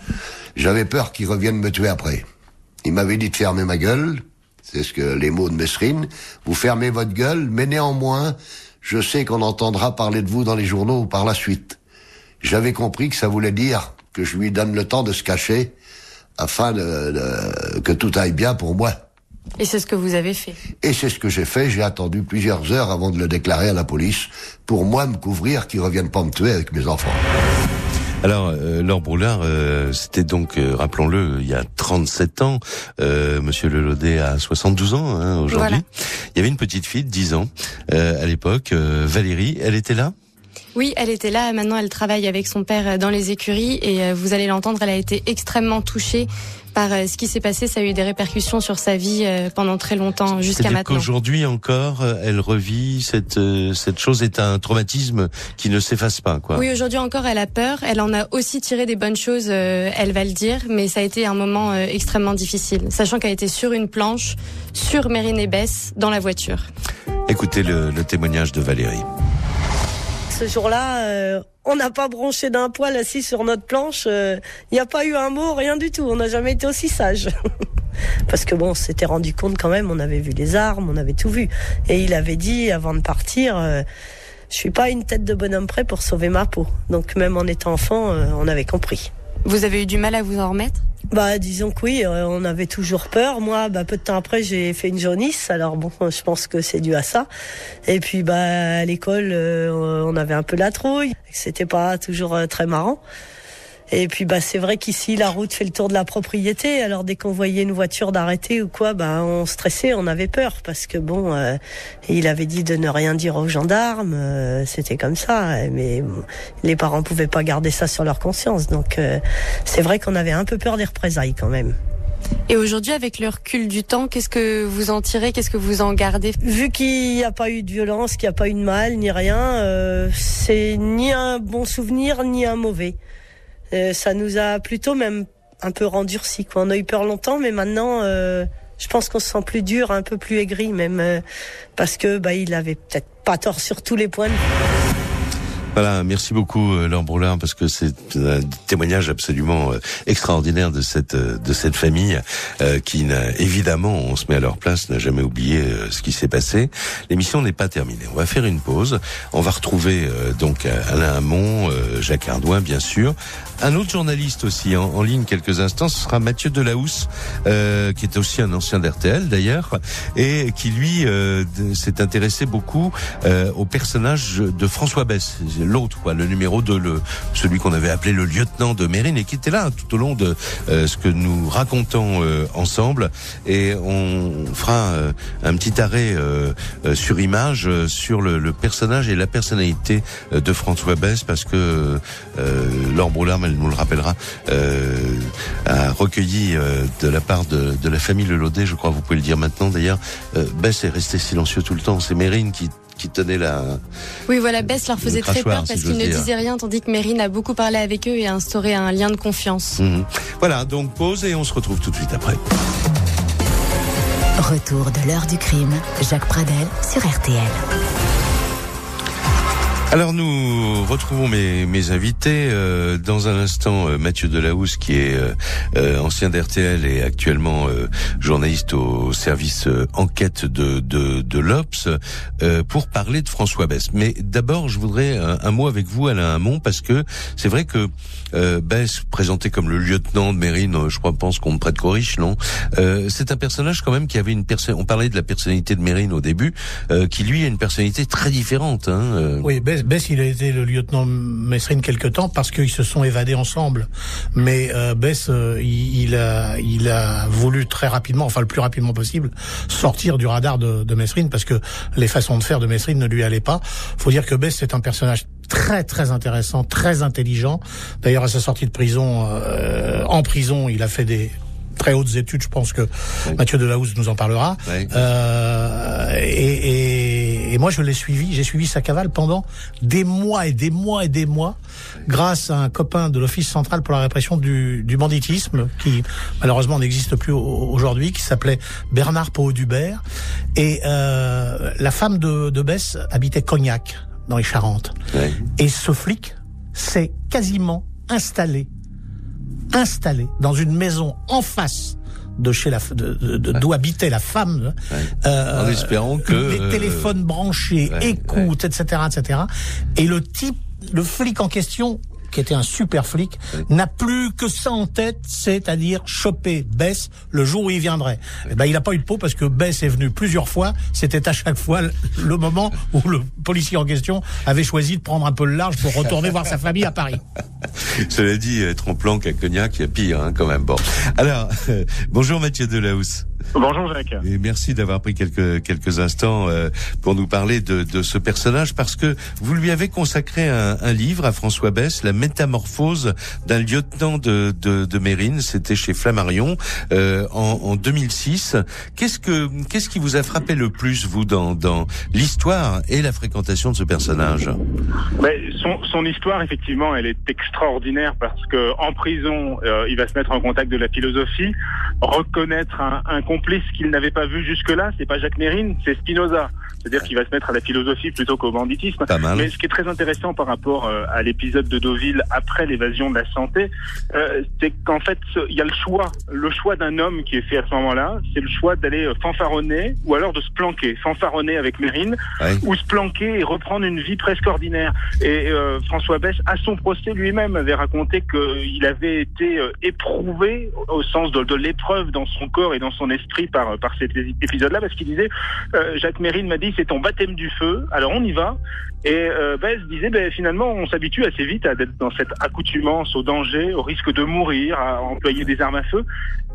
J'avais peur qu'il revienne me tuer après. Il m'avait dit de fermer ma gueule, c'est ce que les mots de Mesrine, vous fermez votre gueule, mais néanmoins, je sais qu'on entendra parler de vous dans les journaux par la suite. J'avais compris que ça voulait dire que je lui donne le temps de se cacher afin de, de, que tout aille bien pour moi. Et c'est ce que vous avez fait. Et c'est ce que j'ai fait. J'ai attendu plusieurs heures avant de le déclarer à la police pour moi me couvrir qu'ils reviennent pas me tuer avec mes enfants. Alors, euh, Laure Broulard, euh, c'était donc, euh, rappelons-le, il y a 37 ans. Euh, Monsieur Lelaudet a 72 ans hein, aujourd'hui. Voilà. Il y avait une petite fille de 10 ans à l'époque, Valérie. Elle était là? Oui, elle était là. Maintenant, elle travaille avec son père dans les écuries et vous allez l'entendre, elle a été extrêmement touchée par ce qui s'est passé. Ça a eu des répercussions sur sa vie pendant très longtemps, jusqu'à maintenant. Qu'aujourd'hui encore, elle revit cette cette chose est un traumatisme qui ne s'efface pas, quoi. Oui, aujourd'hui encore, elle a peur. Elle en a aussi tiré des bonnes choses. elle va le dire, mais ça a été un moment extrêmement difficile, sachant qu'elle était sur une planche, sur Mérine et Bess, dans la voiture. Écoutez le, le témoignage de Valérie ce jour-là, euh, on n'a pas bronché d'un poil assis sur notre planche. Il euh, n'y a pas eu un mot, rien du tout. On n'a jamais été aussi sage. [LAUGHS] Parce que bon, on s'était rendu compte quand même, on avait vu les armes, on avait tout vu. Et il avait dit avant de partir, euh, je suis pas une tête de bonhomme prêt pour sauver ma peau. Donc même en étant enfant, on avait compris. Vous avez eu du mal à vous en remettre? Bah, disons que oui, euh, on avait toujours peur. Moi, bah, peu de temps après, j'ai fait une jaunisse. Alors bon, je pense que c'est dû à ça. Et puis, bah, à l'école, euh, on avait un peu la trouille. C'était pas toujours euh, très marrant. Et puis bah c'est vrai qu'ici la route fait le tour de la propriété. Alors dès qu'on voyait une voiture d'arrêter ou quoi, bah on stressait, on avait peur parce que bon, euh, il avait dit de ne rien dire aux gendarmes. Euh, C'était comme ça, mais bon, les parents pouvaient pas garder ça sur leur conscience. Donc euh, c'est vrai qu'on avait un peu peur des représailles quand même. Et aujourd'hui, avec le recul du temps, qu'est-ce que vous en tirez? Qu'est-ce que vous en gardez? Vu qu'il n'y a pas eu de violence, qu'il n'y a pas eu de mal, ni rien, euh, c'est ni un bon souvenir, ni un mauvais. Euh, ça nous a plutôt même un peu rendurci. Quoi. On a eu peur longtemps, mais maintenant, euh, je pense qu'on se sent plus dur, un peu plus aigri même, euh, parce que bah il avait peut-être pas tort sur tous les points. Voilà, merci beaucoup euh, Laure Broulard parce que c'est un témoignage absolument euh, extraordinaire de cette euh, de cette famille qui n'a évidemment, on se met à leur place, n'a jamais oublié ce qui s'est passé. L'émission n'est pas terminée. On va faire une pause. On va retrouver donc Alain Hamon, Jacques Ardouin bien sûr, un autre journaliste aussi en, en, ligne quelques instants, ce sera Mathieu Delahousse, euh, qui est aussi un ancien d'RTL d'ailleurs, et qui lui euh, s'est intéressé beaucoup euh, au personnage de François Bess, l'autre quoi, le numéro 2, le, celui qu'on avait appelé le lieutenant de Mérine, et qui était là tout au long de euh, ce que nous racontons euh, ensemble, et on fera euh, un petit arrêt sur image sur le, le, personnage et la personnalité de François Bess, parce que Laure Broulard elle nous le rappellera, euh, a recueilli euh, de la part de, de, la famille Lelaudet, je crois, vous pouvez le dire maintenant d'ailleurs, euh, Bess est resté silencieux tout le temps. C'est Mérine qui qui tenait la. Oui, voilà, Bess leur faisait très peur parce qu'ils ne disaient rien, tandis que Mérine a beaucoup parlé avec eux et a instauré un lien de confiance. Mmh. Voilà, donc pause et on se retrouve tout de suite après. Retour de l'heure du crime, Jacques Pradel sur RTL. Alors nous retrouvons mes, mes invités euh, dans un instant euh, Mathieu Delahousse qui est euh, euh ancien d'RTL et actuellement euh, journaliste au service euh, enquête de, de, de pour parler de François Bess. Mais d'abord je voudrais un, un, mot avec vous Alain Hamon parce que c'est vrai que Bess présenté comme le lieutenant de Mérine, je crois pense qu'on me prête corrige non C'est un personnage quand même qui avait une personne. On parlait de la personnalité de Mérine au début, qui lui a une personnalité très différente. Hein, oui, Bess, il a été le lieutenant Messrine quelque temps parce qu'ils se sont évadés ensemble. Mais euh, Bess, euh, il, a, il a voulu très rapidement, enfin le plus rapidement possible, sortir du radar de, de Messrine parce que les façons de faire de Messrine ne lui allaient pas. Faut dire que Bess, c'est un personnage très très intéressant, très intelligent. D'ailleurs, à sa sortie de prison, euh, en prison, il a fait des très hautes études. Je pense que oui. Mathieu Delahousse nous en parlera. Oui. Euh, et, et, et, moi, je l'ai suivi. J'ai suivi sa cavale pendant des mois et des mois et des mois, grâce à un copain de l'Office central pour la répression du, du banditisme, qui malheureusement n'existe plus aujourd'hui, qui s'appelait Bernard Pau-Dubert. Et euh, la femme de, de Bess habitait Cognac, dans les Charentes. Et ce flic s'est quasiment installé installé dans une maison en face de chez la de, d'où habitait la femme ouais. euh, en espérant que les euh... téléphones branchés ouais, écoutent ouais. etc etc et le type le flic en question qui était un super flic, n'a plus que ça en tête, c'est-à-dire choper Bess le jour où il viendrait. Et ben, il n'a pas eu de peau parce que Bess est venu plusieurs fois. C'était à chaque fois le moment où le policier en question avait choisi de prendre un peu le large pour retourner voir sa famille à Paris. [LAUGHS] Cela dit, être en planque à Cognac, il y a pire hein, quand même. Bon. Alors, euh, [LAUGHS] bonjour Mathieu Delahousse. Bonjour Jacques. Et merci d'avoir pris quelques quelques instants euh, pour nous parler de, de ce personnage parce que vous lui avez consacré un, un livre à François Bess, La métamorphose d'un lieutenant de, de, de Mérine. C'était chez Flammarion euh, en, en 2006. Qu'est-ce que qu'est-ce qui vous a frappé le plus vous dans dans l'histoire et la fréquentation de ce personnage? Mais son, son histoire effectivement, elle est extraordinaire parce que en prison, euh, il va se mettre en contact de la philosophie, reconnaître un, un complice qu'il n'avait pas vu jusque-là, c'est pas Jacques Mérine, c'est Spinoza. C'est-à-dire qu'il va se mettre à la philosophie plutôt qu'au banditisme. Mais ce qui est très intéressant par rapport euh, à l'épisode de Deauville après l'évasion de la santé, euh, c'est qu'en fait, il y a le choix. Le choix d'un homme qui est fait à ce moment-là, c'est le choix d'aller euh, fanfaronner ou alors de se planquer. Fanfaronner avec Mérine ou se planquer et reprendre une vie presque ordinaire. Et euh, François Bess, à son procès lui-même, avait raconté qu'il avait été éprouvé au sens de, de l'épreuve dans son corps et dans son esprit par, par cet épisode-là, parce qu'il disait, euh, Jacques Mérine m'a dit, c'est ton baptême du feu, alors on y va. Et euh, Bess disait, ben, finalement, on s'habitue assez vite à être dans cette accoutumance au danger, au risque de mourir, à employer des armes à feu.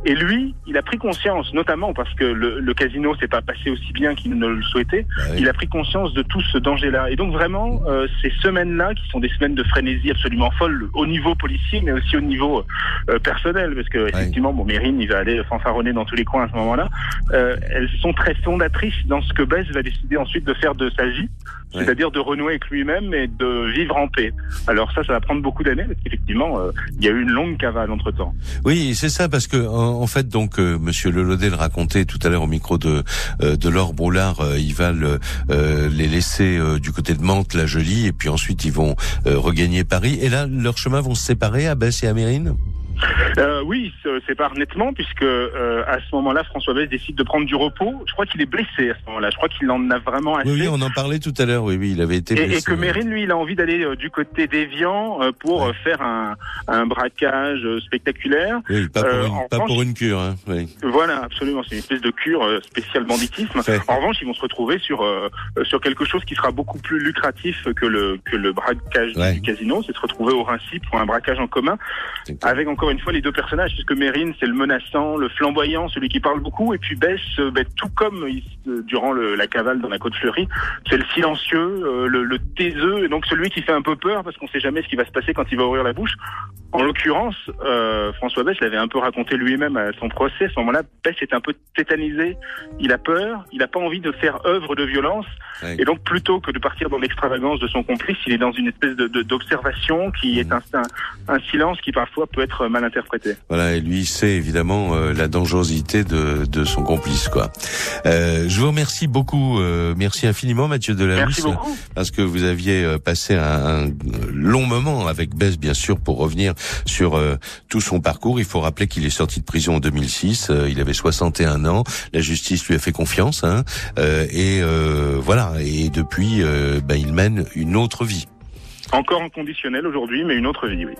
Et lui, il a pris conscience, notamment parce que le, le casino s'est pas passé aussi bien qu'il ne le souhaitait, bah oui. il a pris conscience de tout ce danger-là. Et donc vraiment, euh, ces semaines-là, qui sont des semaines de frénésie absolument folle, au niveau policier, mais aussi au niveau euh, personnel, parce que effectivement, bon, Mérine, il va aller fanfaronner dans tous les coins à ce moment-là, euh, elles sont très fondatrices dans ce que Bess va décidé ensuite de faire de sa vie c'est-à-dire de renouer avec lui-même et de vivre en paix. Alors ça, ça va prendre beaucoup d'années parce qu'effectivement, euh, il y a eu une longue cavale entre temps. Oui, c'est ça parce que en, fait, donc euh, Monsieur Lelaudet le racontait tout à l'heure au micro de euh, de Laure Broulard, euh, ils vont les laisser du côté de Mantes, la Jolie, et puis ensuite ils vont regagner Paris. Et là, leurs chemins vont se séparer Bess et à Mérine. Euh, oui, se sépare nettement puisque euh, à ce moment-là, François Bess décide de prendre du repos. Je crois qu'il est blessé à ce moment-là. Je crois qu'il en a vraiment assez. Oui, on en parlait tout à l'heure. Oui, oui, il avait été blessé. Et, que Mérine, lui, il a envie d'aller euh, du côté d'Evian euh, pour faire un, un braquage spectaculaire. Oui, pas pour, une, pas pour une cure. Hein, oui. Voilà, absolument. C'est une espèce de cure spéciale banditisme. En revanche, ils vont se retrouver sur sur quelque chose qui sera beaucoup plus lucratif que le que le braquage du casino. C'est se retrouver au Rinci pour un braquage en commun, avec encore une fois les deux personnages, puisque Mérine, c'est le menaçant, le flamboyant, celui qui parle beaucoup, et puis Bess, euh, ben, tout comme euh, durant le, la cavale dans la côte fleurie, c'est le silencieux, euh, le, le, taiseux, et donc celui qui fait un peu peur, parce qu'on sait jamais ce qui va se passer quand il va ouvrir la bouche. En l'occurrence, François Bess l'avait un peu raconté lui-même à son procès, à ce moment-là, Bess est un peu tétanisé, il a peur, il n'a pas envie de faire œuvre de violence, et donc plutôt que de partir dans l'extravagance de son complice, il est dans une espèce de d'observation qui est un, un, un silence qui parfois peut être mal interprété. Voilà, et lui sait évidemment euh, la dangerosité de, de son complice, quoi. Euh, je vous remercie beaucoup, euh, merci infiniment Mathieu Delahousse, parce que vous aviez euh, passé un, un, long moment avec Bess, bien sûr, pour revenir sur tout son parcours. Il faut rappeler qu'il est sorti de prison en 2006, il avait 61 ans, la justice lui a fait confiance, hein, et voilà, et depuis, ben, il mène une autre vie. Encore en conditionnel aujourd'hui, mais une autre vie, oui.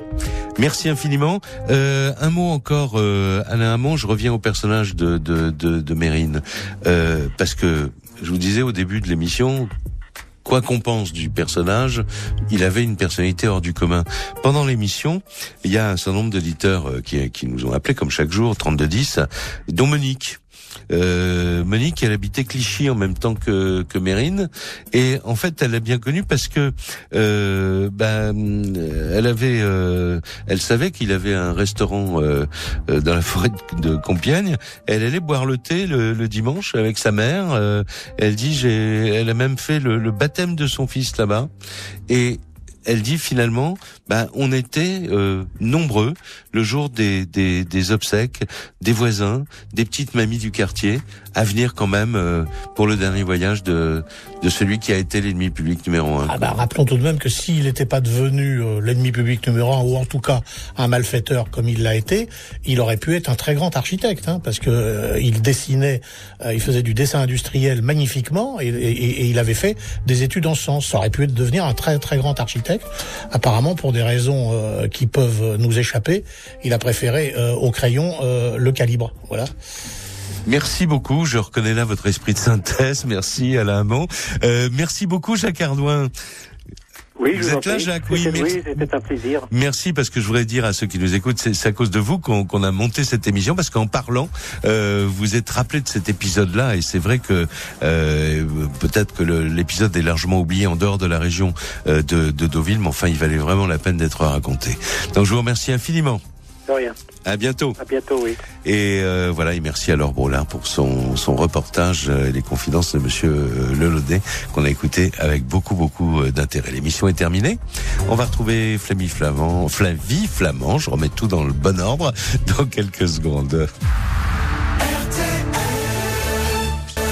Merci infiniment. Euh, un mot encore, euh, Alain Hamon, je reviens au personnage de, de, de, de Mérine. Euh, parce que je vous disais au début de l'émission, quoi qu'on pense du personnage, il avait une personnalité hors du commun. Pendant l'émission, il y a un certain nombre d'auditeurs euh, qui, qui nous ont appelés, comme chaque jour, 3210, dont Monique. Euh, Monique, elle habitait Clichy en même temps que, que Mérine, et en fait, elle l'a bien connue parce que euh, ben, elle avait, euh, elle savait qu'il avait un restaurant euh, euh, dans la forêt de Compiègne. Elle allait boire le thé le, le dimanche avec sa mère. elle dit, j'ai, elle a même fait le, le baptême de son fils là-bas, et elle dit finalement, bah, on était euh, nombreux le jour des, des, des, obsèques, des voisins, des petites mamies du quartier, à venir quand même euh, pour le dernier voyage de, de celui qui a été l'ennemi public numéro un. Ah bah, rappelons tout de même que s'il n'était pas devenu euh, l'ennemi public numéro un, ou en tout cas un malfaiteur comme il l'a été, il aurait pu être un très grand architecte, hein, parce que il dessinait, il faisait du dessin industriel magnifiquement, et, et, et, il avait fait des études en ce sens. Ça aurait pu devenir un très très grand architecte. Apparemment, pour des raisons euh, qui peuvent nous échapper, il a préféré euh, au crayon euh, le calibre. Voilà. Merci beaucoup. Je reconnais là votre esprit de synthèse. Merci Alain Hamon. merci beaucoup Jacques Ardouin. Oui, vous, êtes là, Jacques. Oui, c'était un plaisir. Merci parce que je voudrais dire à ceux qui nous écoutent, c'est à cause de vous qu'on a monté cette émission parce qu'en parlant, euh, vous êtes rappelé de cet épisode-là et c'est vrai que euh, peut-être que l'épisode est largement oublié en dehors de la région euh, de, de Deauville, mais enfin, il valait vraiment la peine d'être raconté. Donc, je vous remercie infiniment. De rien. À bientôt. À bientôt, oui. Et euh, voilà, et merci à Laure Brolin pour son, son reportage, euh, les confidences de Monsieur euh, Lelaudet, qu'on a écouté avec beaucoup, beaucoup euh, d'intérêt. L'émission est terminée. On va retrouver Flavie Flamand, Flavie Flamand, je remets tout dans le bon ordre, dans quelques secondes.